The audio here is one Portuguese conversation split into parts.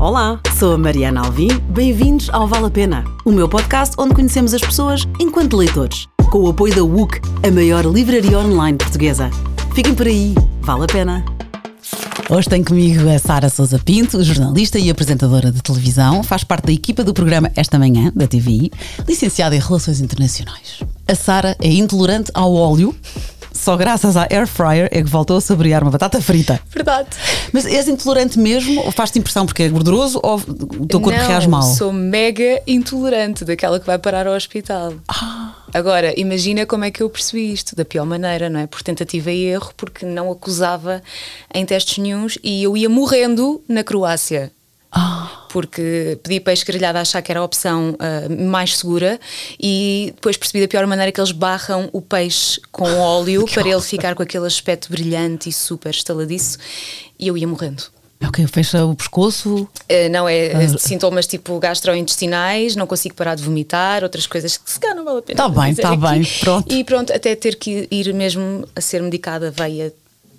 Olá, sou a Mariana Alvim. Bem-vindos ao Vale a Pena, o meu podcast onde conhecemos as pessoas enquanto leitores, com o apoio da WUC, a maior livraria online portuguesa. Fiquem por aí, vale a pena. Hoje tem comigo a Sara Souza Pinto, jornalista e apresentadora de televisão, faz parte da equipa do programa Esta Manhã, da TVI, licenciada em Relações Internacionais. A Sara é intolerante ao óleo, só graças à air fryer é que voltou a saborear uma batata frita. Verdade. Mas és intolerante mesmo ou faz-te impressão porque é gorduroso ou o teu corpo Não, reage mal? sou mega intolerante daquela que vai parar ao hospital. Ah. Agora, imagina como é que eu percebi isto, da pior maneira, não é? Por tentativa e erro, porque não acusava em testes nenhuns e eu ia morrendo na Croácia. Ah. Porque pedi peixe grelhado a achar que era a opção ah, mais segura e depois percebi da pior maneira que eles barram o peixe com óleo para ele ficar com aquele aspecto brilhante e super estaladiço e eu ia morrendo. Ok, fecha o pescoço. Uh, não, é uh, sintomas tipo gastrointestinais, não consigo parar de vomitar, outras coisas que se calhar não vale a pena. Tá bem, tá aqui. bem, pronto. E pronto, até ter que ir mesmo a ser medicada, veia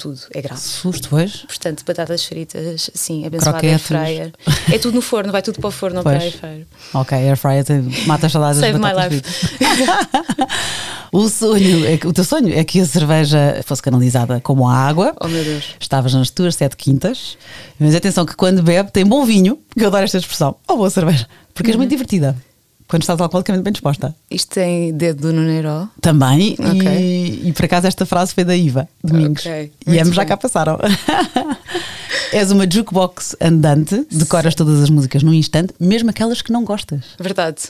tudo, é grave. Susto, pois. Portanto, batatas fritas, sim, abençoada Croquetes. air fryer. É tudo no forno, vai tudo para o forno, não para air fryer. Ok, air fryer mata as saudades Save das my batatas life. fritas. o sonho, é que, o teu sonho é que a cerveja fosse canalizada como a água. Oh meu Deus. Estavas nas tuas sete quintas. Mas atenção que quando bebe tem bom vinho, que eu adoro esta expressão, ou boa cerveja, porque és muito Uhum. divertida. Quando estás alcoolicamente bem disposta. Isto tem dedo do Nuneiro. Também, e, Ok. e por acaso esta frase foi da Iva Domingos. Ok, E ambos já cá passaram. És uma jukebox andante, decoras todas as músicas num instante, mesmo aquelas que não gostas. Verdade.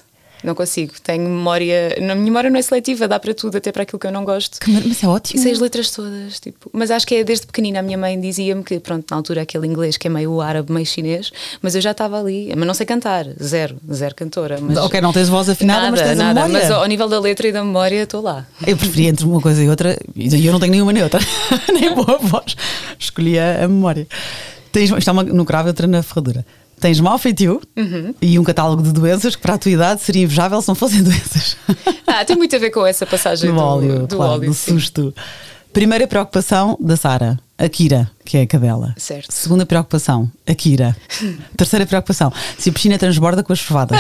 Não consigo. Tenho memória. Na minha memória não é seletiva, dá para tudo, até para aquilo que eu não gosto. Mas é E ótimo. sei as letras todas, tipo. Mas acho que é desde pequenina. A minha mãe dizia-me que, pronto, na altura aquele inglês que é meio árabe, meio chinês, mas eu já estava ali. Mas não sei cantar, zero, zero cantora. Mas Ok, não tens voz afinada, nada, mas tens nada. memória. Mas ao nível da letra e da memória, estou lá. Eu preferia entre uma coisa e outra, e eu não tenho nenhuma nem outra, nem boa voz. Escolhi a, memória. Tens, é uma no cravo e outra na ferradura. Tens mau feitio Uhum. e um catálogo de doenças que para a tua idade seria invejável se não fossem doenças. Ah, tem muito a ver com essa passagem do, do, óleo, do claro, óleo, do sim. Primeira preocupação da Sara, a Kira, que é a cadela. Certo. Segunda preocupação, a Kira. Terceira preocupação, se a piscina transborda com as chuvadas.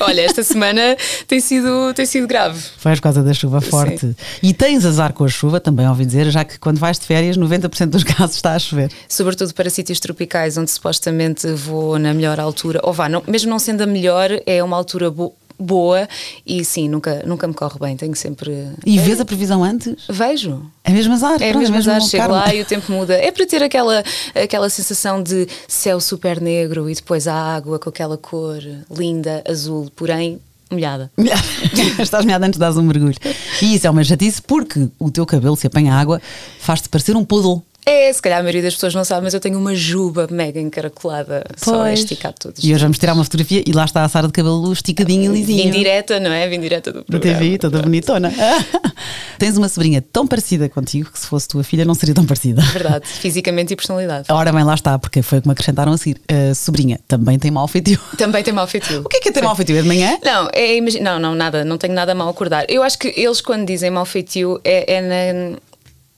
Olha, esta semana tem sido, tem sido grave. Foi por causa da chuva forte. E tens azar com a chuva, também ouvi dizer, já que quando vais de férias, 90% dos casos está a chover. Sobretudo para sítios tropicais onde supostamente vou na melhor altura, ou vá, não- mesmo não sendo a melhor, é uma altura bo- boa e sim, nunca, nunca me corre bem, tenho sempre. E vês a previsão antes? Vejo. É mesmo azar. É pronto, mesmo azar, chego karma. lá e o tempo muda. É para ter aquela, aquela sensação de céu super negro e depois a água com aquela cor linda, azul, porém molhada. Estás meada antes de dares um mergulho. E isso é uma chatice porque o teu cabelo, se apanha água, faz-te parecer um poodle. É, se calhar a maioria das pessoas não sabe, mas eu tenho uma juba mega encaracolada, só a Pois. esticar todos. E hoje vamos tirar uma fotografia e lá está a Sara de cabelo esticadinho e lisinho. Vim direta, não é? Vim direta do Da programa. TV, toda bonitona. Tens uma sobrinha tão parecida contigo que se fosse tua filha não seria tão parecida. Verdade, fisicamente e personalidade. Ora bem, lá está, porque foi como acrescentaram a seguir. A sobrinha também tem mau feitio. Também tem mau feitio. O que é que é ter mau feitio? É de manhã? Não, é, imagi- não, não, nada, não tenho nada mal a acordar. Eu acho que eles, quando dizem mau feitio, é, é na-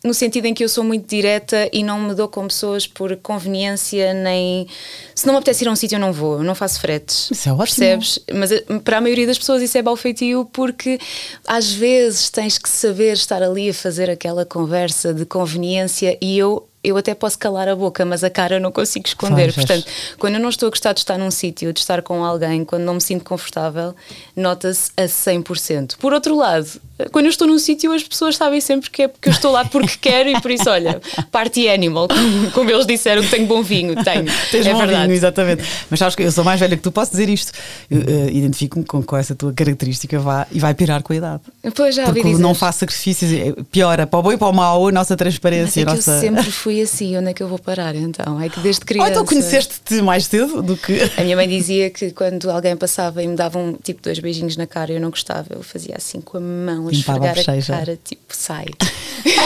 no sentido em que eu sou muito direta e não me dou com pessoas por conveniência, nem. Se não me apetece ir a um sítio, eu não vou, eu não faço fretes. Isso é ótimo. Percebes? Mas eh, para a maioria das pessoas isso é mau feitio porque às vezes tens que saber estar ali a fazer aquela conversa de conveniência e eu. Eu até posso calar a boca, mas a cara eu não consigo esconder. És. Portanto, quando eu não estou a gostar de estar num sítio, de estar com alguém, quando não me sinto confortável, nota-se a 100%. Por outro lado, quando eu estou num sítio, as pessoas sabem sempre que é porque eu estou lá porque quero e por isso, olha, party animal, como, eles disseram que tenho bom vinho, tenho. Tens é bom verdade. vinho, exatamente. Mas sabes que eu sou mais velha que tu, posso dizer isto. Eu, eh, Identifico-me com, com essa tua característica vá, e vai pirar com a idade. Pois já Porque não faço sacrifícios, eh, piora para o bom e para o mau a nossa Mas transparência. é que a nossa... eu sempre fui assim, onde é que eu vou parar então? É que desde criança. Ou então conheceste-te mais cedo do que. A minha mãe dizia que quando alguém passava e me dava um tipo dois beijinhos na cara e eu não gostava, eu fazia assim com a mão a esfregar a cara, tipo, sai.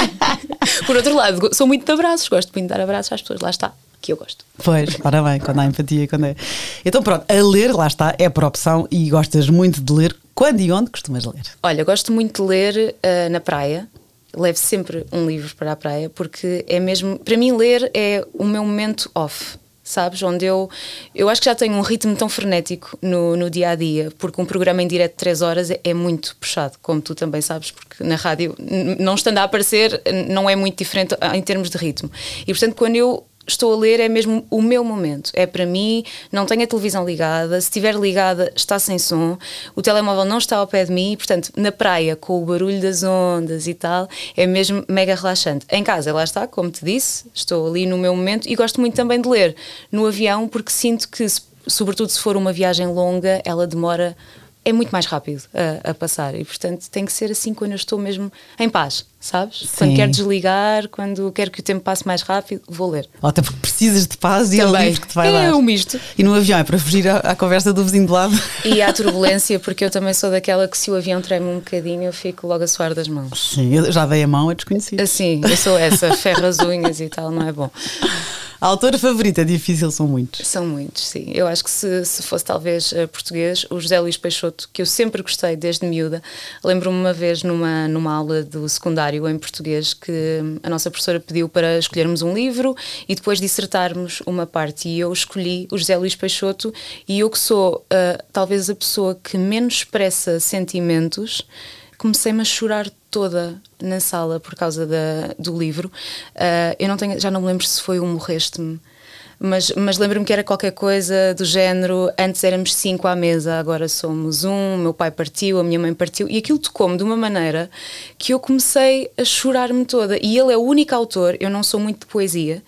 Por outro lado, sou muito de abraços, gosto muito de dar abraços às pessoas, lá está, que eu gosto. Pois, ora bem, quando há empatia, quando é. Então pronto, a ler, lá está, é por opção e gostas muito de ler. Quando e onde costumas ler? Olha, gosto muito de ler ah, na praia. Levo sempre um livro para a praia porque é mesmo, para mim ler é o meu momento off. sabes? Onde eu, eu acho que já tenho um ritmo tão frenético no, no dia a dia, porque um programa em direto de 3 horas é, é muito puxado, como tu também sabes, porque na rádio, não estando a aparecer, não é muito diferente em termos de ritmo. E portanto, quando eu estou a ler é mesmo o meu momento. É para mim, não tenho a televisão ligada, se estiver ligada está sem som, o telemóvel não está ao pé de mim, portanto, na praia, com o barulho das ondas e tal, é mesmo mega relaxante. Em casa, lá está, como te disse, estou ali no meu momento e gosto muito também de ler no avião, porque sinto que, sobretudo se for uma viagem longa, ela demora é muito mais rápido a, a, passar e portanto tem que ser assim quando eu estou mesmo em paz, sabes? Sim. Quando quero desligar, quando quero que o tempo passe mais rápido, vou ler. Ou até porque precisas de paz e é o livro que te vai é dar. É um misto. E no avião é para fugir à, à, conversa do vizinho de lado. E à turbulência, porque eu também sou daquela que se o avião treme um bocadinho eu fico logo a suar das mãos. Sim, eu já dei a mão a desconhecido. Assim, eu sou essa, ferro as unhas e tal, não é bom. A autora favorita é difícil, são muitos. São muitos, sim. Eu acho que se, se fosse talvez uh, português, o José Luís Peixoto, que eu sempre gostei desde miúda. Lembro-me uma vez numa, numa aula do secundário em português que a nossa professora pediu para escolhermos um livro e depois dissertarmos uma parte. E eu escolhi o José Luís Peixoto e eu que sou uh, talvez a pessoa que menos expressa sentimentos comecei-me a chorar toda na sala por causa da, do livro. Uh, eu não tenho, já não me lembro se foi um Morreste-me, mas, mas lembro-me que era qualquer coisa do género: antes éramos cinco à mesa, agora somos um. Meu pai partiu, a minha mãe partiu, e aquilo tocou-me de uma maneira que eu comecei a chorar-me toda. E ele é o único autor, eu não sou muito de poesia,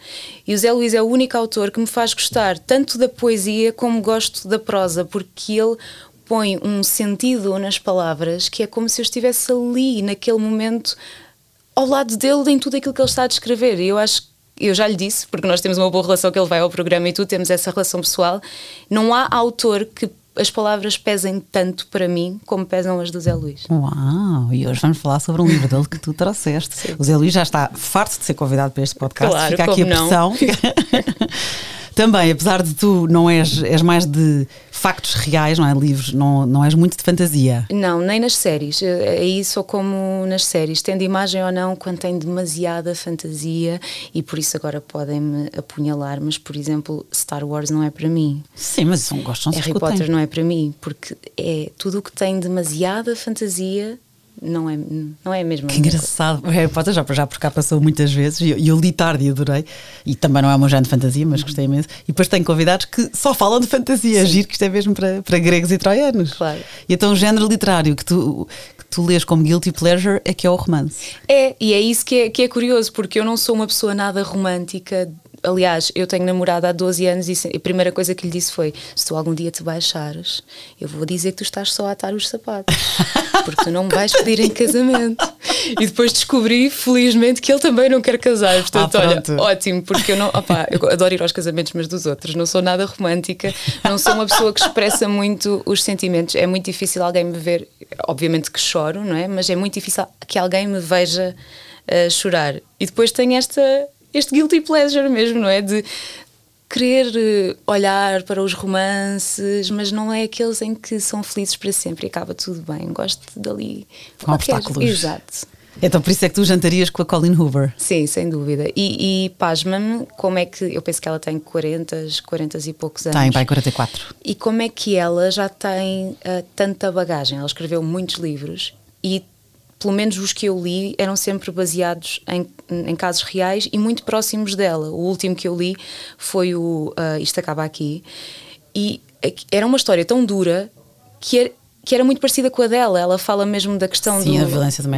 e o Zé Luís é o único autor que me faz gostar tanto da poesia como gosto da prosa, porque ele põe um sentido nas palavras que é como se eu estivesse ali, naquele momento, ao lado dele, em tudo aquilo que ele está a descrever. E eu acho eu já lhe disse, porque nós temos uma boa relação que ele vai ao programa e tu temos essa relação pessoal. Não há autor que as palavras pesem tanto para mim como pesam as do Zé Luís. Uau! E hoje vamos falar sobre um livro dele que tu trouxeste. Sim. O Zé Luís já está farto de ser convidado para este podcast. Claro, Fica aqui a pressão. Também, apesar de tu não és, és mais de factos reais, não é? Livros, não, não és muito de fantasia. Não, nem nas séries. Aí sou como nas séries, tendo imagem ou não, quando tem demasiada fantasia e por isso agora podem-me apunhalar, mas por exemplo, Star Wars não é para mim. Sim, mas são gostam Harry Potter não é para mim, porque é tudo o que tem demasiada fantasia não é, não é mesmo. Que engraçado. Harry Potter já, já por cá passou muitas vezes e eu, eu, li tarde e adorei. E também não é um género de fantasia, mas gostei imenso. E depois tenho convidados que só falam de fantasia. Sim. Giro que isto é mesmo para, para gregos e troianos. Claro. E então o género literário que tu, que tu lês como guilty pleasure é que é o romance. É, e é isso que é, que é curioso, porque eu não sou uma pessoa nada romântica aliás, eu tenho namorado há 12 anos e a primeira coisa que lhe disse foi: se tu algum dia te baixares, eu vou dizer que tu estás só a atar os sapatos, porque tu não me vais pedir em casamento. E depois descobri, felizmente, que ele também não quer casar. Portanto, ah, olha, ótimo, porque eu não. Opa, eu adoro ir aos casamentos, mas dos outros. Não sou nada romântica, não sou uma pessoa que expressa muito os sentimentos. É muito difícil alguém me ver, obviamente que choro, não é? Mas é muito difícil que alguém me veja. Uh, chorar. E depois tem esta este guilty pleasure mesmo, não é? De querer eh, olhar para os romances, mas não é aqueles em que são felizes para sempre e acaba tudo bem. Gosto dali. Com obstáculos. Exato. Então por isso é que tu jantarias com a Colin Hoover. Sim, sem dúvida. E, e pasma-me como é que. Eu penso que ela tem 40, 40 e poucos anos. Tem, vai 44. E como é que ela já tem uh, tanta bagagem? Ela escreveu muitos livros e pelo menos os que eu li, eram sempre baseados em, em casos reais e muito próximos dela. O último que eu li foi o uh, Isto Acaba Aqui. E era uma história tão dura que era, que era muito parecida com a dela. Ela fala mesmo da questão Sim, do,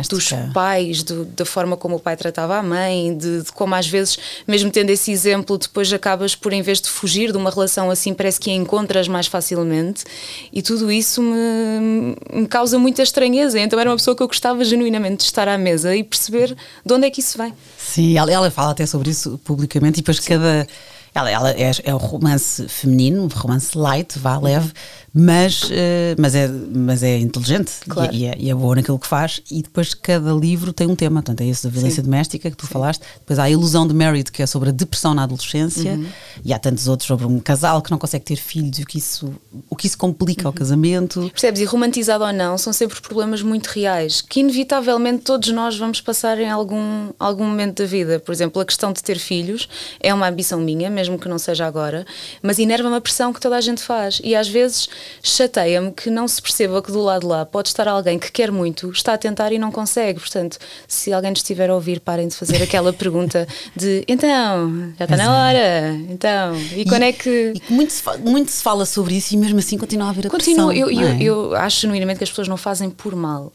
dos pais, do, da forma como o pai tratava a mãe, de, de, como às vezes, mesmo tendo esse exemplo, depois acabas por, em vez de fugir de uma relação assim, parece que a encontras mais facilmente. E tudo isso me, me causa muita estranheza. Então era uma pessoa que eu gostava genuinamente de estar à mesa e perceber de onde é que isso vem. Sim, ela, ela fala até sobre isso publicamente e depois Sim. cada. Ela, ela é, é um romance feminino, um romance light, vá leve, mas, uh, mas, é, mas é inteligente claro. e, é, e, é, boa naquilo que faz. E depois cada livro tem um tema. Portanto, é esse da violência Sim. doméstica que tu Sim. falaste. Depois há a Ilusão de Married, que é sobre a depressão na adolescência. Uhum. E há tantos outros sobre um casal que não consegue ter filhos e o que isso, o que isso complica uhum. ao casamento. Percebes? E romantizado ou não, são sempre problemas muito reais que, inevitavelmente, todos nós vamos passar em algum, algum momento da vida. Por exemplo, a questão de ter filhos é uma ambição minha, mesmo mesmo que não seja agora, mas enerva-me a pressão que toda a gente faz. E às vezes chateia-me que não se perceba que do lado de lá pode estar alguém que quer muito, está a tentar e não consegue. Portanto, se alguém estiver a ouvir, parem de fazer aquela pergunta de então, já está na hora, então, e quando é que. E muito se, fala, muito se fala sobre isso e mesmo assim continua a haver a Continua, pressão. eu, é? eu, eu acho genuinamente que as pessoas não fazem por mal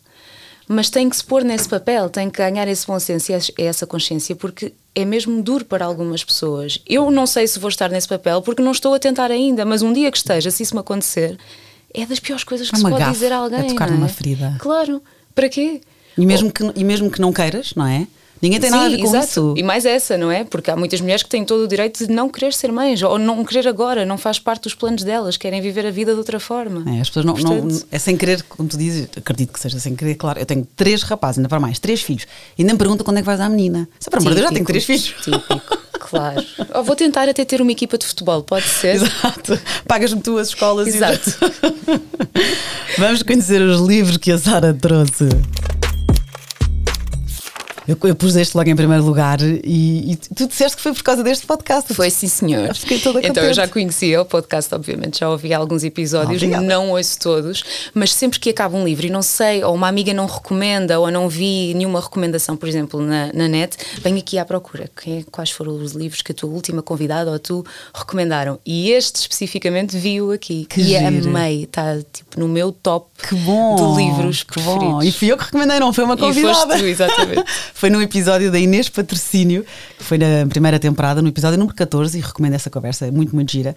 mas tem que se pôr nesse papel, tem que ganhar esse bom senso e essa consciência, porque é mesmo duro para algumas pessoas. Eu não sei se vou estar nesse papel porque não estou a tentar ainda, mas um dia que esteja, se isso me acontecer, é das piores coisas que é se pode dizer a alguém. É tocar é? numa ferida. Claro, para quê? E mesmo, que, e mesmo que não queiras, não é? Ninguém tem Sim, nada a ver com exato. isso. E mais essa, não é? Porque há muitas mulheres que têm todo o direito de não querer ser mães, ou não querer agora, não faz parte dos planos delas, querem viver a vida de outra forma. É, as pessoas não, não- Portanto- É sem querer, como tu dizes, acredito que seja sem querer, claro. Eu tenho três rapazes, ainda para mais, três filhos. E ainda me perguntam quando é que vais à menina. Só para amor de Deus, já tenho três filhos. Típico, claro. Ou vou tentar até ter uma equipa de futebol, pode ser? Exato. Pagas-me tu as escolas e- Exato. Vamos conhecer os livros que a Sara trouxe. Eu, eu pus este logo em primeiro lugar e, e tu disseste que foi por causa deste podcast. Foi sim, senhor. Fiquei toda Então eu já conhecia o podcast, obviamente, já ouvi alguns episódios, Obrigada. não ouço todos, mas sempre que acaba um livro e não sei, ou uma amiga não recomenda, ou não vi nenhuma recomendação, por exemplo, na, na net, venho aqui à procura. Quais foram os livros que a tua última convidada ou tu recomendaram? E este especificamente vi-o aqui. Que e giro. amei, está tipo no meu top Que bom! de livros que preferidos. bom! E fui eu que recomendei, não foi uma E convidada. foste tu, exatamente. foi num episódio da Inês Patrocínio, que foi na primeira temporada, no episódio número 14, e recomendo essa conversa, é muito, muito gira.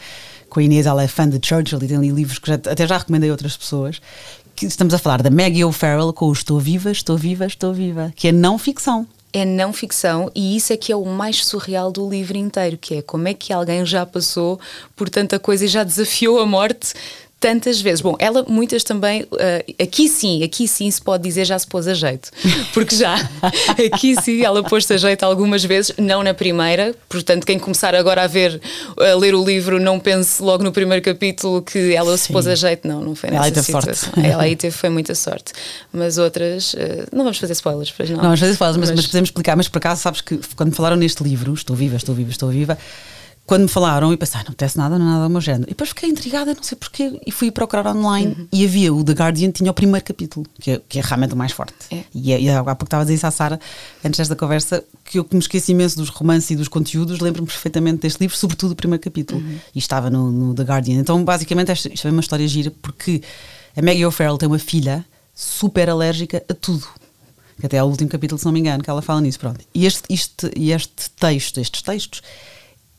Com a Inês, ela é fã de Churchill e tem ali livros que já- até já recomendei a outras pessoas. Que estamos a falar da Maggie O'Farrell com o Estou Viva, Estou Viva, Estou Viva, que é não ficção. é não ficção e isso é que é o mais surreal do livro inteiro, que é como é que alguém já passou por tanta coisa e já desafiou a morte tantas vezes. Bom, ela muitas também, eh, aqui sim, aqui sim se pode dizer já se pôs a jeito, porque já aqui sim ela pôs-se a jeito algumas vezes, não na primeira, portanto quem começar agora a ver, a ler o livro não pense logo no primeiro capítulo que ela se Sim. pôs a jeito, não, não foi Ela nessa teve situação. sorte. Ela aí teve, foi muita sorte. Mas outras, eh, não vamos fazer spoilers, pois não. Não, às vezes falas, mas, mas podemos explicar. Mas por acaso, sabes que quando falaram neste livro, Estou Viva, Estou Viva, Estou Viva, quando me falaram, eu pensei, ah, não apetece nada, não é nada do meu género. E depois fiquei intrigada, não sei porquê, e fui procurar online. Uhum. E havia o The Guardian, tinha o primeiro capítulo, que é, que é realmente o mais forte. É. E, e há pouco estava a dizer isso à Sara, antes desta conversa, que eu que me esqueci imenso dos romances e dos conteúdos, lembro-me perfeitamente deste livro, sobretudo o primeiro capítulo. Uhum. E estava no, no The Guardian. Então, basicamente, esta, isto é uma história gira, porque a Maggie O'Farrell tem uma filha super alérgica a tudo. Que até é o último capítulo, se não me engano, que ela fala nisso. Pronto. E este, este, e este texto, estes textos,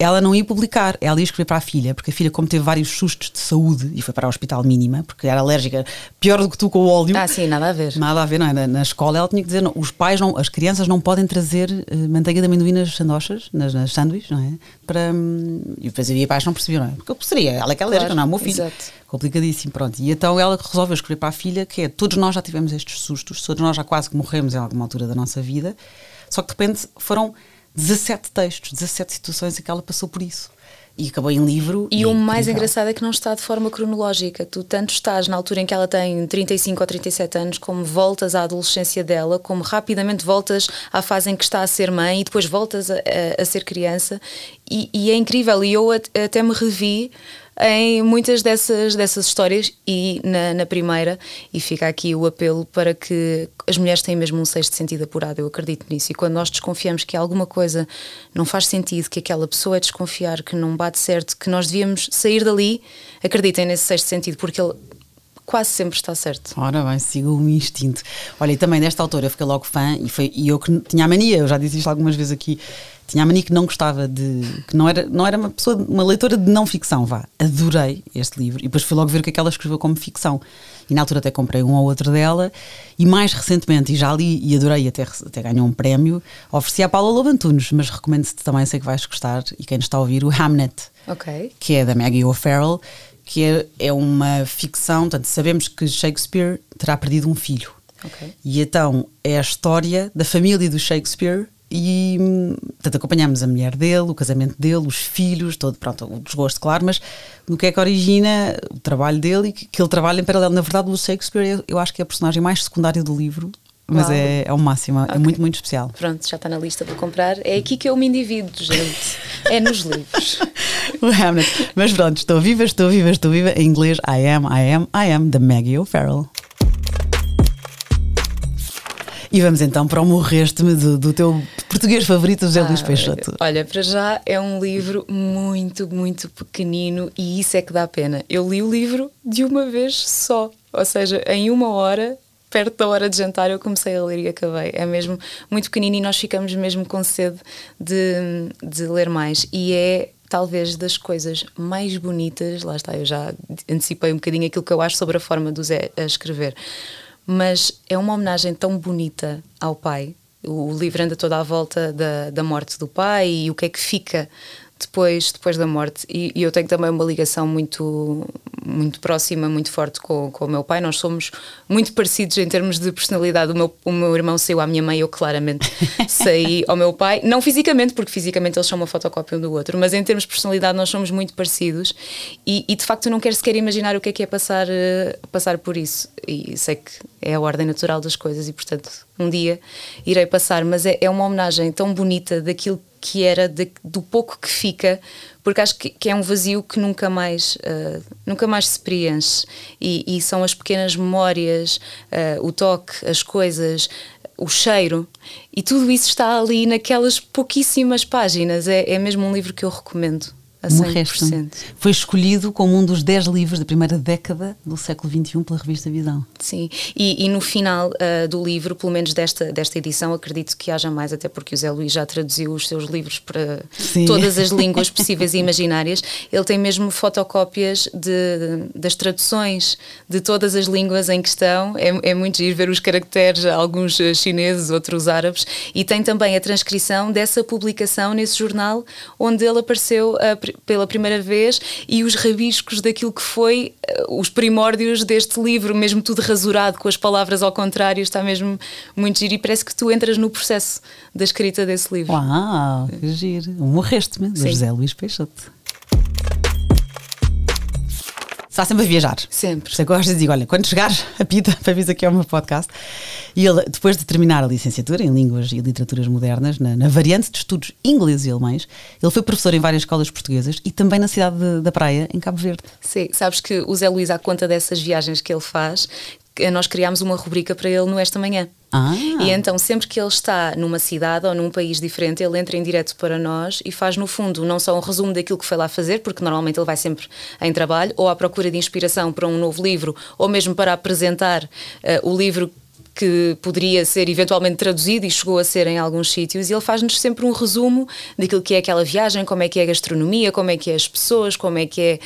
ela não ia publicar, ela ia escrever para a filha, porque a filha, como teve vários sustos de saúde e foi para o hospital mínima, porque era alérgica, pior do que tu com o óleo. Ah, sim, nada a ver. Nada a ver, não é? Na, na escola ela tinha que dizer: não, os pais, não, as crianças não podem trazer eh, manteiga de amendoim nas sandochas, nas, nas sanduíches, não é? Para, hum, e depois havia pais não percebiam, não é? Porque eu seria, ela é que é alérgica, Claro, não é o meu filho. exato. Complicadíssimo, pronto. E então ela resolveu escrever para a filha que é: todos nós já tivemos estes sustos, todos nós já quase que morremos em alguma altura da nossa vida, só que de repente foram 17 textos, 17 situações em que ela passou por isso. E acabou em livro. E o mais incrível. engraçado é que não está de forma cronológica. Tu tanto estás na altura em que ela tem 35 ou 37 anos, como voltas à adolescência dela, como rapidamente voltas à fase em que está a ser mãe e depois voltas a, a- a ser criança. E, e é incrível. E eu at- até me revi em muitas dessas, dessas histórias e na, na primeira, e fica aqui o apelo para que as mulheres têm mesmo um sexto sentido apurado, eu acredito nisso. E quando nós desconfiamos que alguma coisa não faz sentido, que aquela pessoa é desconfiar, que não bate certo, que nós devíamos sair dali, acreditem nesse sexto sentido, porque ele quase sempre está certo. Ora bem, siga o instinto. Olha, e também altura eu fiquei logo fã e, foi, e eu que tinha a mania, eu já disse isto algumas vezes aqui, tinha a mania que não gostava de. que não era, não era uma pessoa, uma leitora de não ficção, vá. Adorei este livro e depois fui logo ver o que é que ela escreveu como ficção. E na altura até comprei um ou outro dela e mais recentemente, e já li e adorei, até, até ganhou um prémio, ofereci à Paula Lobantunes, mas recomendo-te também, sei que vais gostar, e quem nos está a ouvir, o Hamnet Ok. que é da Maggie O'Farrell, que é, é uma ficção, portanto, sabemos que Shakespeare terá perdido um filho. Ok. E então é a história da família do Shakespeare e hum, portanto, acompanhamos a mulher dele, o casamento dele, os filhos, todo, pronto, o desgosto, claro, mas no que é que origina o trabalho dele e que, que ele trabalha em paralelo. Na verdade, o Shakespeare, eu, eu acho que é a personagem mais secundária do livro, mas é, é o máximo, é okay. é muito, muito especial. Pronto, já está na lista para comprar. É aqui que eu me individo, gente. é nos livros. o Hamlet. Mas pronto, estou viva, estou viva, estou viva. Em inglês, I am, I am, I am, da Maggie O'Farrell. E vamos então para o morreste-me do, do, teu português favorito, José ah, Luís Peixoto. Olha, para já é um livro muito, muito pequenino e isso é que dá pena. Eu li o livro de uma vez só, ou seja, em uma hora perto da hora de jantar eu comecei a ler e acabei. É mesmo muito pequenino e nós ficamos mesmo com sede de, de ler mais. E é talvez das coisas mais bonitas, lá está, eu já antecipei um bocadinho aquilo que eu acho sobre a forma do Zé a escrever mas é uma homenagem tão bonita ao pai. O livro anda toda à volta da, da morte do pai e o que é que fica depois, depois da morte. E, e, eu tenho também uma ligação muito, muito próxima, muito forte com, com o meu pai. Nós somos muito parecidos em termos de personalidade. O meu, o meu irmão saiu à minha mãe, eu claramente saí ao meu pai. Não fisicamente, porque fisicamente eles são uma fotocópia um do outro, mas em termos de personalidade nós somos muito parecidos. E, e de facto eu não quero sequer imaginar o que é que é passar, uh, passar por isso. E sei que é a ordem natural das coisas e, portanto, um dia irei passar. Mas é, é uma homenagem tão bonita daquilo que era de, do pouco que fica, porque acho que, que é um vazio que nunca mais, uh, nunca mais se preenche. E, e são as pequenas memórias, uh, o toque, as coisas, o cheiro, e tudo isso está ali naquelas pouquíssimas páginas. É, é mesmo um livro que eu recomendo a 100%. Foi escolhido como um dos 10 livros da primeira década do século XXI pela revista Visão. Sim, e, e no final uh, do livro, pelo menos desta, desta edição, acredito que haja mais, até porque o Zé Luís já traduziu os seus livros para Sim. todas as línguas possíveis e imaginárias. Ele tem mesmo fotocópias de, das traduções de todas as línguas em questão. É, é muito giro ver os caracteres, alguns eh, chineses, outros árabes, e tem também a transcrição dessa publicação nesse jornal onde ele apareceu a pela primeira vez e os rabiscos daquilo que foi uh, os primórdios deste livro, mesmo tudo rasurado com as palavras ao contrário, está mesmo muito giro e parece que tu entras no processo da escrita desse livro. Uau, que giro. Morreste-me, do José Luís Peixoto está sempre a viajar. Sempre. Você gosta de dizer, olha, quando chegares a Pita para vir aqui ao meu podcast, e ele, depois de terminar a licenciatura em Línguas e Literaturas Modernas, na, na variante de estudos inglês e alemães, ele foi professor em várias escolas portuguesas e também na cidade de, da Praia, em Cabo Verde. Sim, sabes que o Zé Luís, à conta dessas viagens que ele faz, nós criámos uma rubrica para ele no Esta Manhã. Ah. E então, sempre que ele está numa cidade ou num país diferente, ele entra em direto para nós e faz, no fundo, não só um resumo daquilo que foi lá fazer, porque normalmente ele vai sempre em trabalho, ou à procura de inspiração para um novo livro, ou mesmo para apresentar uh, o livro que poderia ser eventualmente traduzido e chegou a ser em alguns sítios, e ele faz-nos sempre um resumo daquilo que é aquela viagem, como é que é a gastronomia, como é que é as pessoas, como é que é.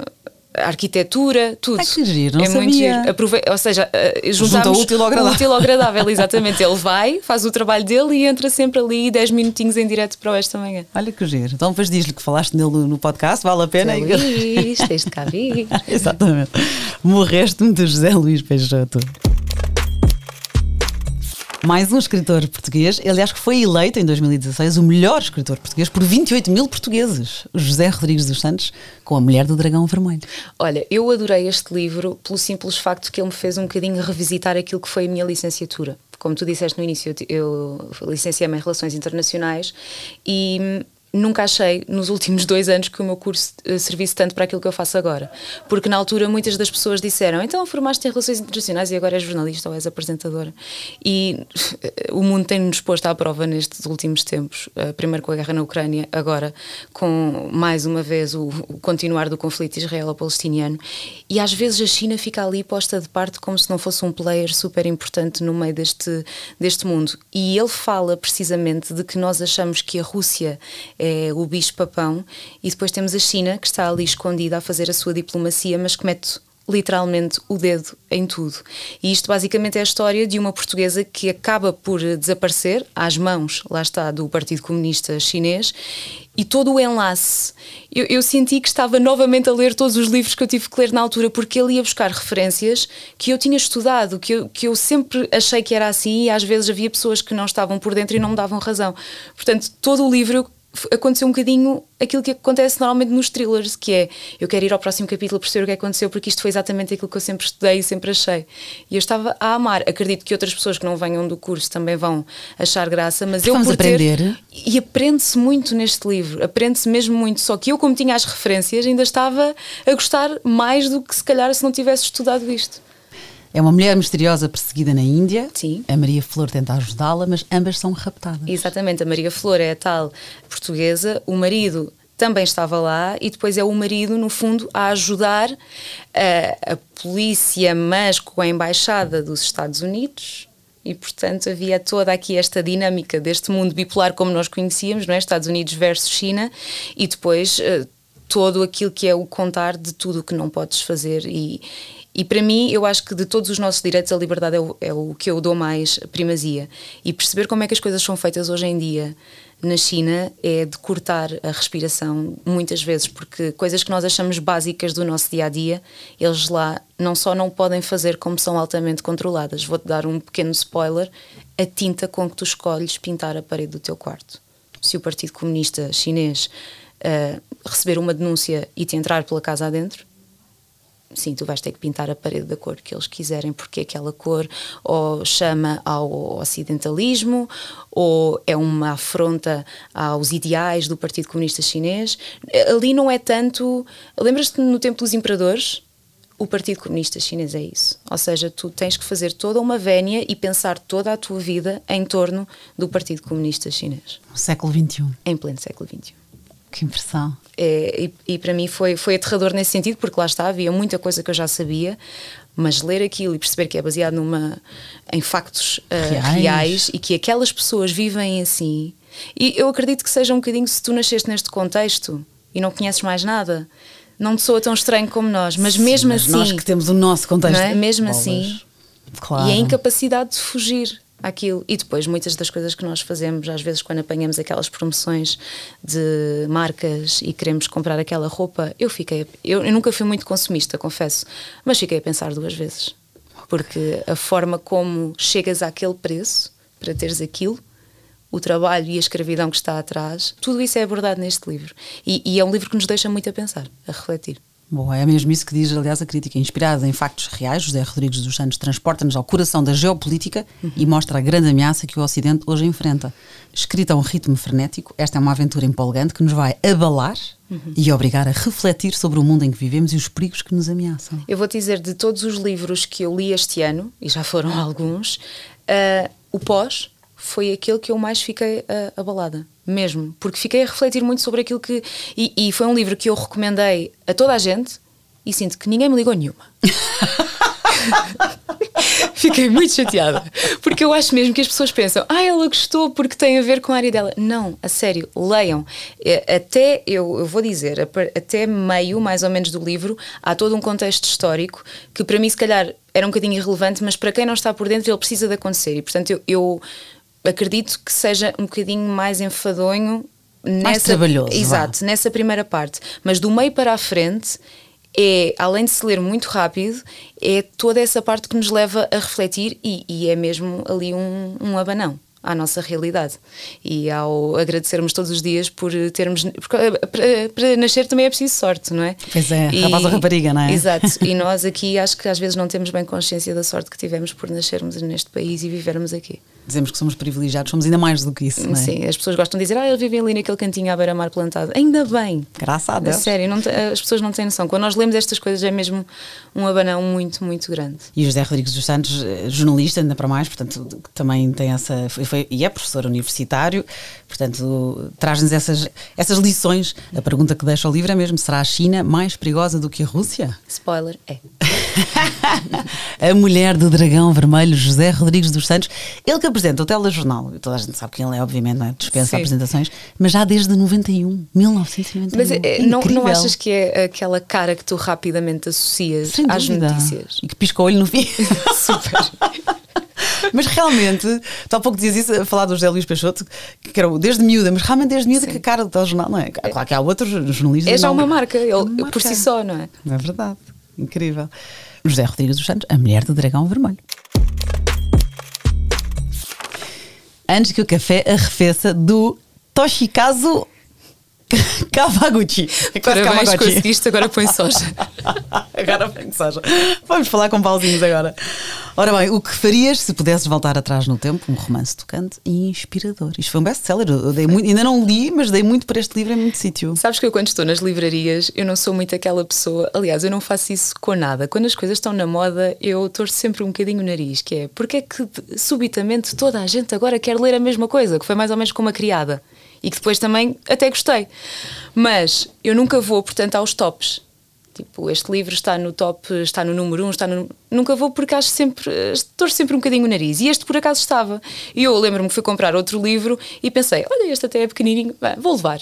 Uh, arquitetura, tudo. É que giro, não é sabia. muito giro. Aprove ou seja, juntamos o útil ao agradável. O útil ao agradável, exatamente. Ele vai, faz o trabalho dele e entra sempre ali 10 minutinhos em direto para esta manhã. Olha que giro. Então depois diz-lhe que falaste nele no podcast, vale a pena. José Luís, tens de cá vir. exatamente. Morreste-me de José Luís Peixoto. Mais um escritor português, aliás, que foi eleito em 2016 o melhor escritor português por 28 mil portugueses, José Rodrigues dos Santos, com A Mulher do Dragão Vermelho. Olha, eu adorei este livro pelo simples facto que ele me fez um bocadinho revisitar aquilo que foi a minha licenciatura. Como tu disseste no início, eu, licenciei-me em Relações Internacionais e nunca achei nos últimos dois anos que o meu curso uh, servisse tanto para aquilo que eu faço agora. Porque na altura muitas das pessoas disseram: então formaste em Relações Internacionais e agora és jornalista ou és apresentadora. E uh, o mundo tem-nos posto à prova nestes últimos tempos. Uh, primeiro com a guerra na Ucrânia, agora com mais uma vez o, continuar do conflito israelo-palestiniano. E às vezes a China fica ali posta de parte como se não fosse um player super importante no meio deste, deste mundo. E ele fala precisamente de que nós achamos que a Rússia o bicho-papão, e depois temos a China, que está ali escondida a fazer a sua diplomacia, mas que mete literalmente o dedo em tudo. E isto basicamente é a história de uma portuguesa que acaba por desaparecer às mãos, lá está, do Partido Comunista Chinês e todo o enlace. Eu, eu, senti que estava novamente a ler todos os livros que eu tive que ler na altura, porque ele ia buscar referências que eu tinha estudado, que eu, que eu sempre achei que era assim, e às vezes havia pessoas que não estavam por dentro e não me davam razão. Portanto, todo o livro aconteceu um bocadinho aquilo que acontece normalmente nos thrillers, que é eu quero ir ao próximo capítulo perceber o que aconteceu, porque isto foi exatamente aquilo que eu sempre estudei e sempre achei. E eu estava a amar. Acredito que outras pessoas que não venham do curso também vão achar graça, mas eu Vamos por ter- aprender. E aprende-se muito neste livro, aprende-se mesmo muito. Só que eu, como tinha as referências, ainda estava a gostar mais do que se calhar se não tivesse estudado isto. É uma mulher misteriosa perseguida na Índia. Sim. A Maria Flor tenta ajudá-la, mas ambas são raptadas. Exatamente, a Maria Flor é a tal portuguesa, o marido também estava lá e depois é o marido, no fundo, a ajudar a, a polícia, mas com a embaixada dos Estados Unidos. E, portanto, havia toda aqui esta dinâmica deste mundo bipolar como nós conhecíamos, não é? Estados Unidos versus China, e depois eh, todo aquilo que é o contar de tudo o que não podes fazer. E, e para mim, eu acho que de todos os nossos direitos, a liberdade é o, é o que eu dou mais primazia. E perceber como é que as coisas são feitas hoje em dia na China é de cortar a respiração muitas vezes, porque coisas que nós achamos básicas do nosso dia a dia, eles lá não só não podem fazer, como são altamente controladas. Vou-te dar um pequeno spoiler: a tinta com que tu escolhes pintar a parede do teu quarto. Se o Partido Comunista Chinês ah, receber uma denúncia e te entrar pela casa adentro, sim, tu vais ter que pintar a parede da cor que eles quiserem, porque aquela cor ou chama ao ocidentalismo ou é uma afronta aos ideais do Partido Comunista Chinês. Ali não é tanto. Lembras-te no tempo dos imperadores? O Partido Comunista Chinês é isso. Ou seja, tu tens que fazer toda uma vénia e pensar toda a tua vida em torno do Partido Comunista Chinês, No século XXI. em pleno século XXI. Que impressão. É, e, e para mim foi, foi aterrador nesse sentido, porque lá está, havia muita coisa que eu já sabia, mas ler aquilo e perceber que é baseado numa, em factos ah, Reais. reais. e que aquelas pessoas vivem assim. E eu acredito que seja um bocadinho se tu nasceste neste contexto e não conheces mais nada, não te soa tão estranho como nós, mas mesmo Mas assim. Nós que temos o nosso contexto. É? Mesmo Bolas. assim. Claro. E a incapacidade de fugir àquilo. E depois, muitas das coisas que nós fazemos, às vezes, quando apanhamos aquelas promoções de marcas e queremos comprar aquela roupa, eu fiquei. Eu, eu nunca fui muito consumista, confesso, mas fiquei a pensar duas vezes. Porque a forma como chegas àquele preço para teres aquilo. O trabalho e a escravidão que está atrás, tudo isso é abordado neste livro. E, e é um livro que nos deixa muito a pensar, a refletir. Boa, é mesmo isso que diz, aliás, a crítica. Inspirada em factos reais, José Rodrigues dos Santos transporta-nos ao coração da geopolítica e mostra a grande ameaça que o Ocidente hoje enfrenta. Escrita a um ritmo frenético, esta é uma aventura empolgante que nos vai abalar e obrigar a refletir sobre o mundo em que vivemos e os perigos que nos ameaçam. Eu vou dizer de todos os livros que eu li este ano, e já foram alguns, ah, o pós foi aquele que eu mais fiquei ah, abalada, mesmo, porque fiquei a refletir muito sobre aquilo que. E, e foi um livro que eu recomendei a toda a gente e sinto que ninguém me ligou nenhuma. Fiquei muito chateada. Porque eu acho mesmo que as pessoas pensam, ah, ela gostou porque tem a ver com a área dela. Não, a sério, leiam. É, Até, eu, eu vou dizer, até meio mais ou menos do livro, há todo um contexto histórico que para mim, se calhar, era um bocadinho irrelevante, mas para quem não está por dentro, ele precisa de acontecer. E portanto, eu, eu acredito que seja um bocadinho mais enfadonho. Nessa, trabalhoso, vá. Exato, nessa primeira parte. Mas do meio para a frente, é, além de se ler muito rápido, é toda essa parte que nos leva a refletir e, e é mesmo ali um, um abanão à nossa realidade. E ao agradecermos todos os dias por termos. Porque eh, para, para nascer também é preciso sorte, não é? Pois é, E- rapaz ou rapariga, não é? Exato. E nós aqui acho que às vezes não temos bem consciência da sorte que tivemos por nascermos neste país e vivermos aqui. Dizemos que somos privilegiados, somos ainda mais do que isso, não é? Sim, as pessoas gostam de dizer, ah, eles vivem ali naquele cantinho à beira-mar plantado. Ainda bem. Graças a Deus. sério, não as pessoas não têm noção. Quando nós lemos estas coisas é mesmo um abanão muito, muito grande. E o José Rodrigues dos Santos, eh, jornalista, ainda para mais, portanto, também tem essa. Foi- e é professor universitário, portanto, traz-nos essas, essas lições. A pergunta que deixa o livro é mesmo: será a China mais perigosa do que a Rússia? Spoiler, é. a mulher do dragão vermelho, José Rodrigues dos Santos, ele que apresenta o telejornal, toda a gente sabe quem ele é, obviamente, não é? dispensa Sim. apresentações, mas já desde 91, 1991. Mas é, não, não achas que é aquela cara que tu rapidamente associas Sem às dúvida. notícias? E que pisca o olho no fim. Super. Mas realmente, tu há pouco dizias isso a falar do José Luís Peixoto, que era desde miúda, mas realmente desde miúda que a cara do telejornal, não é? Claro que há outros jornalistas. É já uma marca, ele, É uma por si marca. só, não é? É verdade. Incrível. José Rodrigues dos Santos, a mulher do dragão vermelho. Antes que o café arrefeça do Toshikazu Kawaguchi. É Parabéns, conseguiste, agora põe soja. agora põe soja. Vamos falar com pauzinhos agora. Ora bem, o que farias se pudesses voltar atrás no tempo? Um romance tocante e inspirador. Isto foi um best-seller. Ainda não li, mas dei muito para este livro em muito sítio. Sabes que eu, quando estou nas livrarias, eu não sou muito aquela pessoa. Aliás, eu não faço isso com nada. Quando as coisas estão na moda, eu torço sempre um bocadinho o nariz, que é porque é que subitamente toda a gente agora quer ler a mesma coisa, que foi mais ou menos como a criada e que depois também até gostei. Mas eu nunca vou, portanto, aos tops. Tipo, este livro está no top, está no número um, está no. Nunca vou porque acho sempre. estou sempre um bocadinho o nariz. E este por acaso estava. E eu lembro-me que fui comprar outro livro e pensei: olha, este até é pequenininho, vou levar.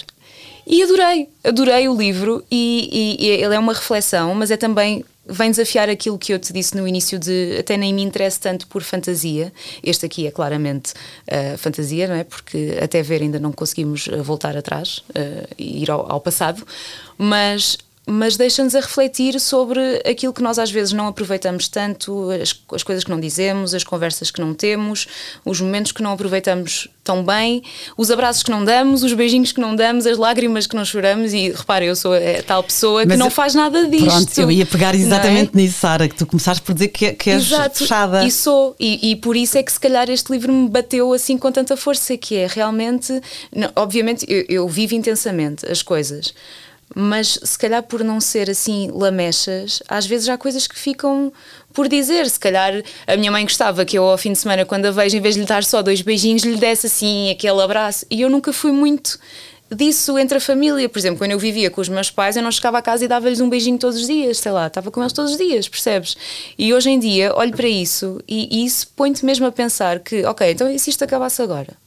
E adorei, adorei o livro e, e, e ele é uma reflexão, mas é também vem desafiar aquilo que eu te disse no início de até nem me interessa tanto por fantasia. Este aqui é claramente uh, fantasia, não é? Porque até ver ainda não conseguimos eh, voltar atrás uh, ir ao, ao passado, mas mas deixa-nos a refletir sobre aquilo que nós às vezes não aproveitamos tanto, as, as, coisas que não dizemos, as conversas que não temos, os momentos que não aproveitamos tão bem, os abraços que não damos, os beijinhos que não damos, as lágrimas que não choramos. E repara, eu sou a tal pessoa que não faz nada disto. Pronto, eu ia pegar exatamente é? nisso, Sara, que tu começaste por dizer que, que és Exato, fechada. E sou, e, e, por isso é que se calhar este livro me bateu assim com tanta força, que é realmente, não, obviamente, eu, eu vivo intensamente as coisas mas se calhar por não ser assim lamechas, às vezes há coisas que ficam por dizer. Se calhar a minha mãe gostava que eu ao fim de semana, quando a vejo, em vez de lhe dar só dois beijinhos, lhe desse assim aquele abraço. E eu nunca fui muito disso entre a família. Por exemplo, quando eu vivia com os meus pais, eu não chegava a casa e dava-lhes um beijinho todos os dias, sei lá, estava com eles todos os dias, percebes? E hoje em dia olho para isso e, e isso põe-te mesmo a pensar que, ok, então e se isto acabasse agora?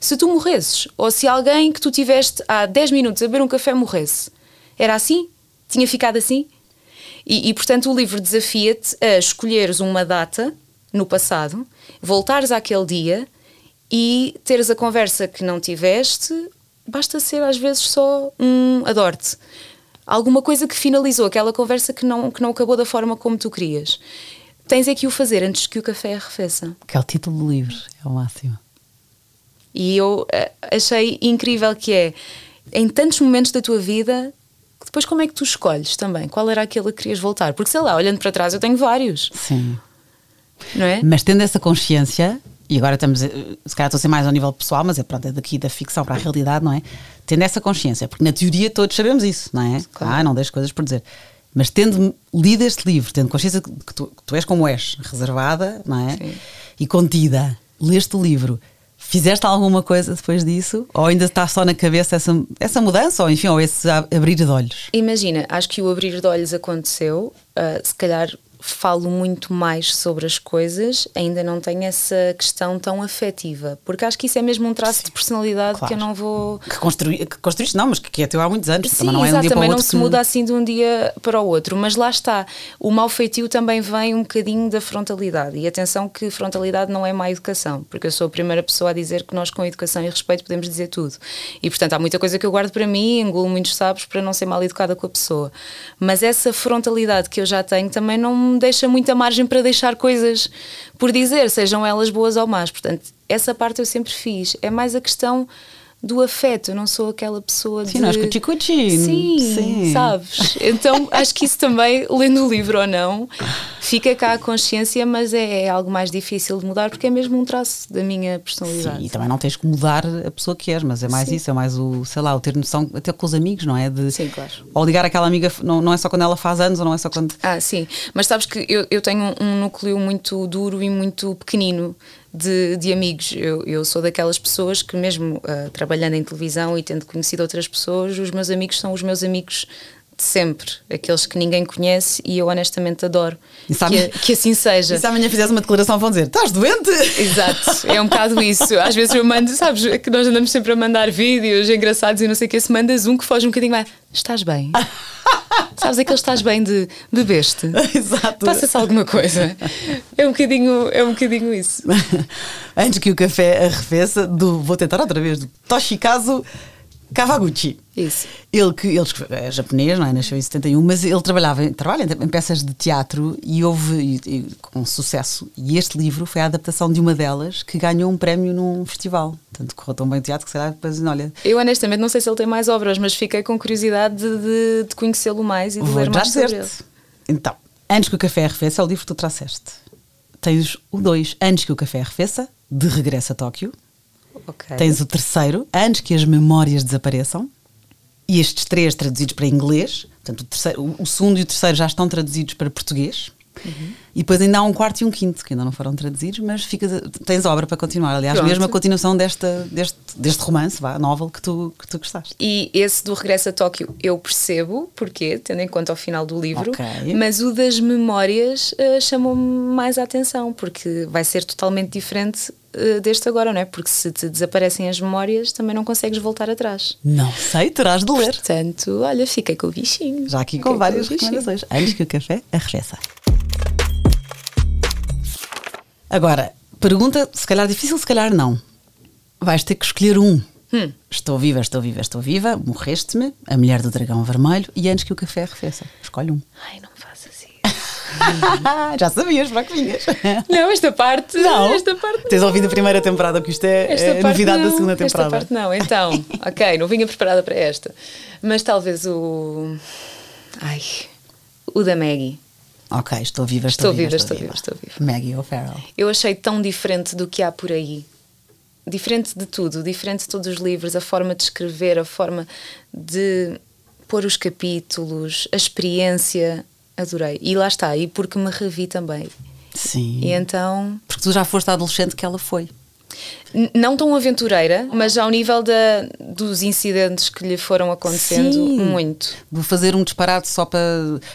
Se tu morresses, ou se alguém que tu tiveste há 10 minutos a beber um café morresse, era assim? Tinha ficado assim? E, e portanto, o livro desafia-te a escolheres uma data no passado, voltares àquele dia e teres a conversa que não tiveste, basta ser às vezes só um adorte. Alguma coisa que finalizou aquela conversa que não, que não acabou da forma como tu querias. Tens é que o fazer antes que o café arrefeça. Que é o título do livro, é o máximo. E eu uh, achei incrível que é, em tantos momentos da tua vida, depois como é que tu escolhes também? Qual era aquele que querias voltar? Porque sei lá, olhando para trás, eu tenho vários. Sim. Não é? Mas tendo essa consciência, e agora estamos, eh, se calhar estou a ser mais ao nível pessoal, mas é pronto, é daqui da ficção para a realidade, não é? Tendo essa consciência, porque na teoria todos sabemos isso, não é? Claro. Ah, não deixo coisas por dizer. Mas tendo lido este livro, tendo consciência que tu, que tu és como és, reservada, não é? Sim. E contida, leste o livro Fizeste alguma coisa depois disso? Ou ainda está só na cabeça essa, essa mudança? Ou enfim, ou esse abrir de olhos? Imagina, acho que o abrir de olhos aconteceu. Uh, se calhar falo muito mais sobre as coisas, ainda não tenho essa questão tão afetiva, porque acho que isso é mesmo um traço Sim, de personalidade claro. que eu não vou. Que, construí, que construíste, não, mas que é teu há muitos anos, Sim, também não é exato, um dia também não se muda assim de um dia para o outro, mas lá está. O mau feitio também vem um bocadinho da frontalidade, e atenção que frontalidade não é má educação, porque eu sou a primeira pessoa a dizer que nós, com educação e respeito, podemos dizer tudo. E portanto, há muita coisa que eu guardo para mim, engulo muitos sabes para não ser mal educada com a pessoa. Mas essa frontalidade que eu já tenho também não deixa muita margem para deixar coisas por dizer, sejam elas boas ou más. Portanto, essa parte eu sempre fiz. É mais a questão do afeto, eu não sou aquela pessoa sim, de. Nós cuti sim, sim, sabes? Então acho que isso também, lendo o livro ou não, fica cá a consciência, mas é, é, algo mais difícil de mudar porque é mesmo um traço da minha personalidade. Sim, e também não tens que mudar a pessoa que és, mas é mais sim. isso, é mais o, sei lá, o ter noção até com os amigos, não é? De, sim, claro. Ou ligar aquela amiga, não, não é só quando ela faz anos ou não é só quando. Ah, sim, mas sabes que eu, eu tenho um núcleo muito duro e muito pequenino de, de amigos. Eu, eu, sou daquelas pessoas que, mesmo uh, trabalhando em televisão e tendo conhecido outras pessoas, os meus amigos são os meus amigos de sempre, aqueles que ninguém conhece e eu honestamente adoro que, que, assim seja. E se amanhã fizeres uma declaração, vão dizer: estás doente? Exato, é um bocado isso. Às vezes eu mando, sabes, que nós andamos sempre a mandar vídeos engraçados e não sei o que, se mandas um que foge um bocadinho mais, estás bem? Sabes aquele estás bem de bebeste? Exato. Passa-se alguma coisa. É um bocadinho, é um bocadinho isso. Antes que o café arrefeça, do, vou tentar outra vez, do Toshikazu Kawaguchi. Isso. Ele que ele é japonês, não é? Nasceu em 71, mas ele trabalhava, trabalha em, peças de teatro e houve e- e com sucesso. E este livro foi a adaptação de uma delas que ganhou um prémio num festival. Portanto, correu tão bem o teatro que será depois, olha, Eu honestamente não sei se ele tem mais obras, mas fiquei com curiosidade de, de- de conhecê-lo mais e de vou ler mais sobre ele. Então, Antes que o café arrefeça é o livro que tu trouxeste. Tens o 2, Antes que o café arrefeça, de regresso a Tóquio. Ok. Tens o terceiro, Antes que as memórias desapareçam. E estes três traduzidos para inglês. Portanto, o, terceiro- o- o segundo e o terceiro já estão traduzidos para português. Uhum. E depois ainda há um quarto e um quinto que ainda não foram traduzidos, mas ficas a- tens obra para continuar. Aliás, Pronto. mesmo a continuação desta, deste, deste romance, vá, novel, que tu, que tu gostaste. E esse do Regresso a Tóquio eu percebo porquê, tendo em conta o final do livro, Ok. mas o das memórias eh, chamou-me mais a atenção, porque vai ser totalmente diferente eh, deste agora, não é? Porque se te desaparecem as memórias, também não consegues voltar atrás. Não sei, terás de ler. Portanto, olha, fiquei com o bichinho. Já aqui Fiquei com várias bichinho. recomendações. Antes que o café arrefeça. Agora, pergunta, se calhar difícil, se calhar não. Vais ter que escolher um. Hum. Estou viva, estou viva, estou viva, morreste-me, a mulher do dragão vermelho e antes que o café arrefeça. Escolhe um. Ai, não faço assim. Já sabias para que vinhas. Não, esta parte. Não. Esta parte. Tens não. ouvido a primeira temporada, que isto é, é novidade não, da segunda temporada. Esta parte não, então. ok, não vinha preparada para esta. Mas talvez o. Ai. O da Maggie. Ok, estou viva, estou, Estou viva, estou viva, estou viva. Maggie O'Farrell. Eu achei tão diferente do que há por aí. Diferente de tudo, diferente de todos os livros, a forma de escrever, a forma de pôr os capítulos, a experiência. Adorei. E lá está, e porque me revi também. Sim. E então Porque tu já foste a adolescente que ela foi. Não tão aventureira, mas ao nível da, dos incidentes que lhe foram acontecendo, Sim. muito. De fazer um disparate só para.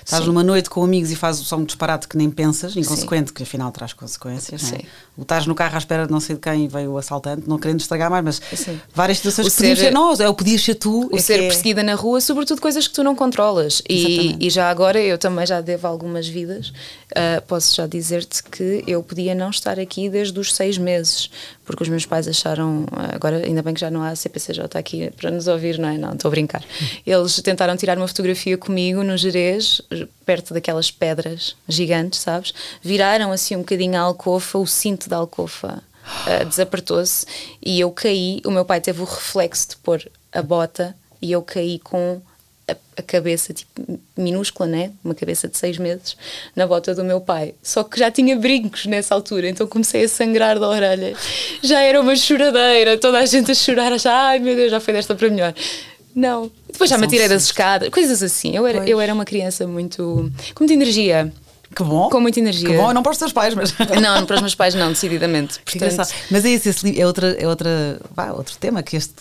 Estás Sim. numa noite com amigos e fazes só um disparate que nem pensas, inconsequente, que afinal traz consequências. Não é? Sim. O estás no carro à espera de não sei de quem e veio o assaltante, não querendo estragar mais, mas Sim. várias situações O que ser- ser nós, é o podias ser tu. O é ser é- perseguida na rua, sobretudo coisas que tu não controlas. E, e já agora, eu também já devo algumas vidas, ah, posso já dizer-te que eu podia não estar aqui desde os seis meses, porque os meus pais acharam, ah, agora ainda bem que já não há CPCJ aqui para nos ouvir, não é? Não, estou a brincar. Eles tentaram tirar uma fotografia comigo no Jerez, perto daquelas pedras gigantes, sabes? Viraram assim um bocadinho a alcofa, o cinto da alcofa ah, desapertou-se e eu caí. O meu pai teve o reflexo de pôr a bota e eu caí com a, a cabeça tipo, minúscula, né? Uma cabeça de seis meses na bota do meu pai. Só que já tinha brincos nessa altura, então comecei a sangrar da orelha. Já era uma choradeira, toda a gente a chorar, a achar, ai meu Deus, já foi desta para melhor. Não. Depois já me São atirei das escadas, coisas assim. Eu era, Pois. eu era uma criança muito. com muita energia. Que bom. Com muita energia. Que bom, não para os teus pais, mas. Não, para os meus pais não, decididamente. Portanto. Mas é isso, esse livro é, outra, é outra, vá, outro tema que este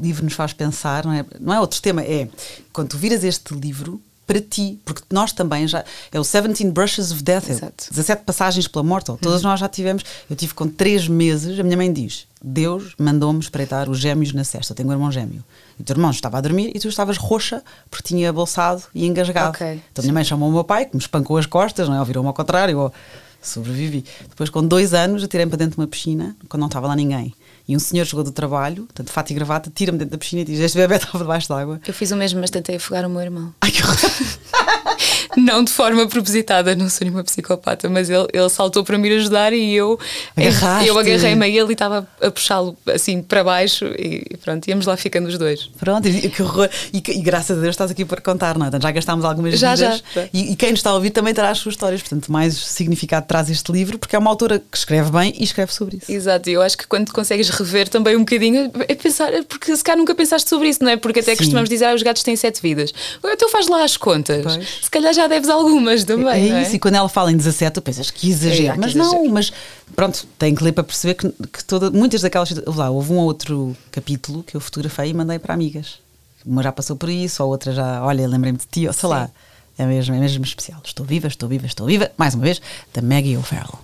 livro nos faz pensar, não é? Não é outro tema, é quando tu viras este livro para ti, porque nós também já. É o 17 Brushes of Death, é Exato. 17 passagens pela morte, ou todas nós já tivemos. Eu tive com 3 meses, a minha mãe diz: Deus mandou-me espreitar os gêmeos na cesta. Eu tenho um irmão gêmeo. E o teu irmão estava a dormir e tu estavas roxa porque tinha bolsado e engasgado. Ok. Então a minha mãe chamou o meu pai, que me espancou as costas, não é? ou virou-me ao contrário, ou sobrevivi. Depois, com dois anos, atirei-me para dentro de uma piscina, quando não estava lá ninguém. E um senhor chegou do trabalho, portanto, fato e gravata, tira-me dentro da piscina e diz: Este bebê estava debaixo d'água. eu fiz o mesmo, mas tentei afogar o meu irmão. Ai, que horror! Não de forma propositada, não sou nenhuma psicopata, mas ele, ele saltou para me ajudar e eu, Agarraste. eu agarrei-me a ele e estava a puxá-lo assim para baixo e pronto, íamos lá ficando os dois. Pronto, e, que horror. E, e graças a Deus estás aqui para contar, não é? Já gastámos algumas Já, vidas. já, já. E, e quem nos está a ouvir também terá as suas histórias. Portanto, mais significado traz este livro, porque é uma autora que escreve bem e escreve sobre isso. Exato, e eu acho que quando consegues rever também um bocadinho, é pensar, é porque se calhar nunca pensaste sobre isso, não é? Porque até Sim. costumamos dizer, ah, os gatos têm sete vidas. Então faz lá as contas. Pois. Se calhar já deves algumas também. é não isso, e quando ela fala em 17, tu pensas que exagero. É, que mas exagero. não, mas pronto, tem que ler para perceber que, que toda, muitas daquelas. houve Lá, houve um ou outro capítulo que eu fotografei e mandei para amigas. Uma já passou por isso, a outra já, olha, lembrei-me de ti, ou sei lá. É mesmo, é mesmo especial. Estou viva, estou viva, estou viva. Mais uma vez, da Maggie O'Farrell.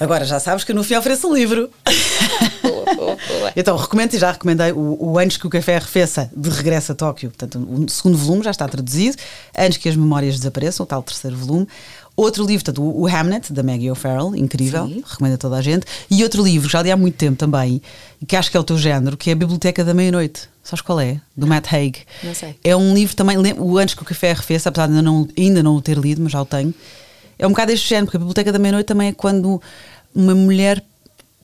Agora já sabes que eu no fim ofereço um livro. Então, recomendo e já recomendei o, o Antes que o Café Arrefeça, de Regresso a Tóquio. Portanto, o segundo volume já está traduzido. Antes que as memórias desapareçam, o tal terceiro volume. Outro livro, portanto, o Hamnet, da Maggie O'Farrell, incrível, Sim. recomendo a toda a gente. E outro livro, já li há muito tempo também, que acho que é o teu género, que é a Biblioteca da Meia-Noite. Sabes qual é? Do Matt Haig. Não sei. É um livro também, o Antes que o Café Arrefeça, apesar de ainda não, ainda não o ter lido, mas já o tenho. É um bocado este género, porque a Biblioteca da Meia-Noite também é quando uma mulher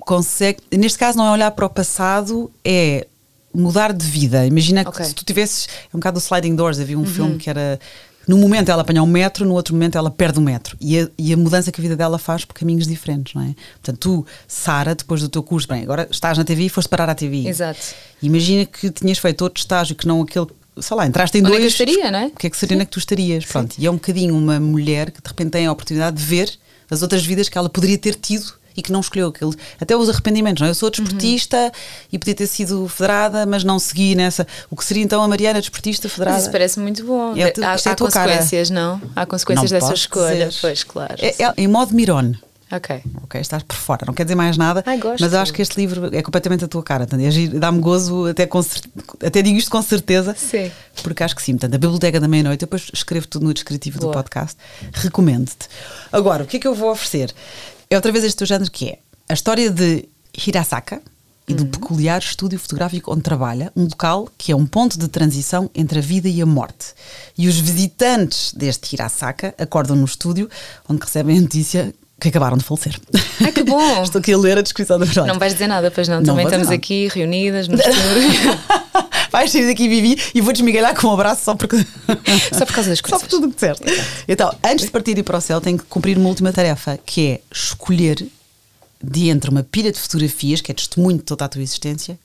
consegue, neste caso não é olhar para o passado, é mudar de vida. Imagina okay. que se tu tivesses, é um bocado o Sliding Doors, havia um uhum. filme que era no momento ela apanha um metro, no outro momento ela perde um metro. E a, e a, mudança que a vida dela faz por caminhos diferentes, não é? Portanto, tu, Sara, depois do teu curso, bem, agora estás na TV e foste parar à TV. Exato. Imagina que tinhas feito outro estágio que não aquele sei lá, entraste em Onde dois. É que estaria, não é? O que é que seria Sim. que tu estarias? Pronto. E é um bocadinho uma mulher que de repente tem a oportunidade de ver as outras vidas que ela poderia ter tido e que não escolheu aquilo. Até os arrependimentos, não é? Eu sou desportista uhum. e podia ter sido federada, mas não segui nessa. O que seria então a Mariana desportista federada? Mas isso parece muito bom. É, há, é há consequências, cara. não? Há consequências não dessa escolha. Ser. Pois, claro. É, é, em modo Mirone. Ok. Ok, estás por fora, não quer dizer mais nada. Ai, gosto. Mas eu acho que este livro é completamente a tua cara. Dá-me gozo, até, com, até digo isto com certeza. Sim. Porque acho que sim. Portanto, a Biblioteca da Meia-Noite, depois escrevo tudo no descritivo Boa. do podcast. Recomendo-te. Agora, o que é que eu vou oferecer? É outra vez este teu género que é a história de Hirasaka e do uhum. peculiar estúdio fotográfico onde trabalha, um local que é um ponto de transição entre a vida e a morte. E os visitantes deste Hirasaka acordam no estúdio, onde recebem a notícia que acabaram de falecer. Ai, que bom! Estou aqui a ler a descrição da verdade. Não vais dizer nada, pois não. não Também estamos aqui reunidas no estúdio. vais sair daqui, Vivi, e vou desmigalhar com um abraço só porque. só por causa das coisas. Só por tudo o que disseste. Então, antes de partir para o céu, tenho que cumprir uma última tarefa, que é escolher de entre uma pilha de fotografias, que é testemunho de toda a tua existência,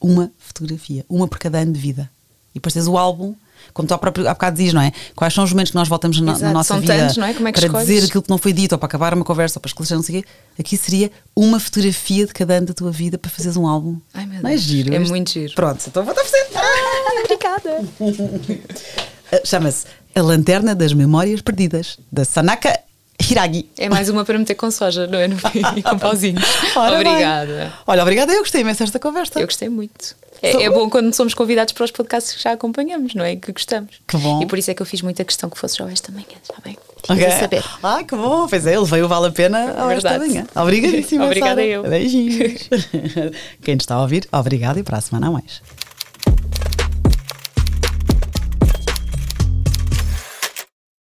uma fotografia, uma por cada ano de vida. E depois tens o álbum, como tu há, próprio, há bocado dizes, não é? Quais são os momentos que nós voltamos na, na nossa são vida tantos, não é? Como é que para escolhes? dizer aquilo que não foi dito, ou para acabar uma conversa, ou para esclarecer não sei o quê. Aqui seria uma fotografia de cada ano da tua vida para fazeres um álbum. Ai, meu Deus. Não é giro? É muito giro. Pronto, então vou-te oferecer. Ah, obrigada. Chama-se A Lanterna das Memórias Perdidas, da Sanaka Hiragi. É mais uma para meter com soja, não é? Fim, com pauzinhos. obrigada. Bem. Olha, obrigada, eu gostei imenso desta conversa. Eu gostei muito. É, é, bom quando somos convidados para os podcasts que já acompanhamos, não é? Que gostamos. Que bom. E por isso é que eu fiz muita questão que fosse já esta manhã, está bem? Okay. saber. Ah, que bom. Pois é, ele veio Vale a Pena ao esta manhã. Obrigadíssima. Obrigada Sara. eu. Beijinhos. Quem está a ouvir, obrigado e para a semana a mais.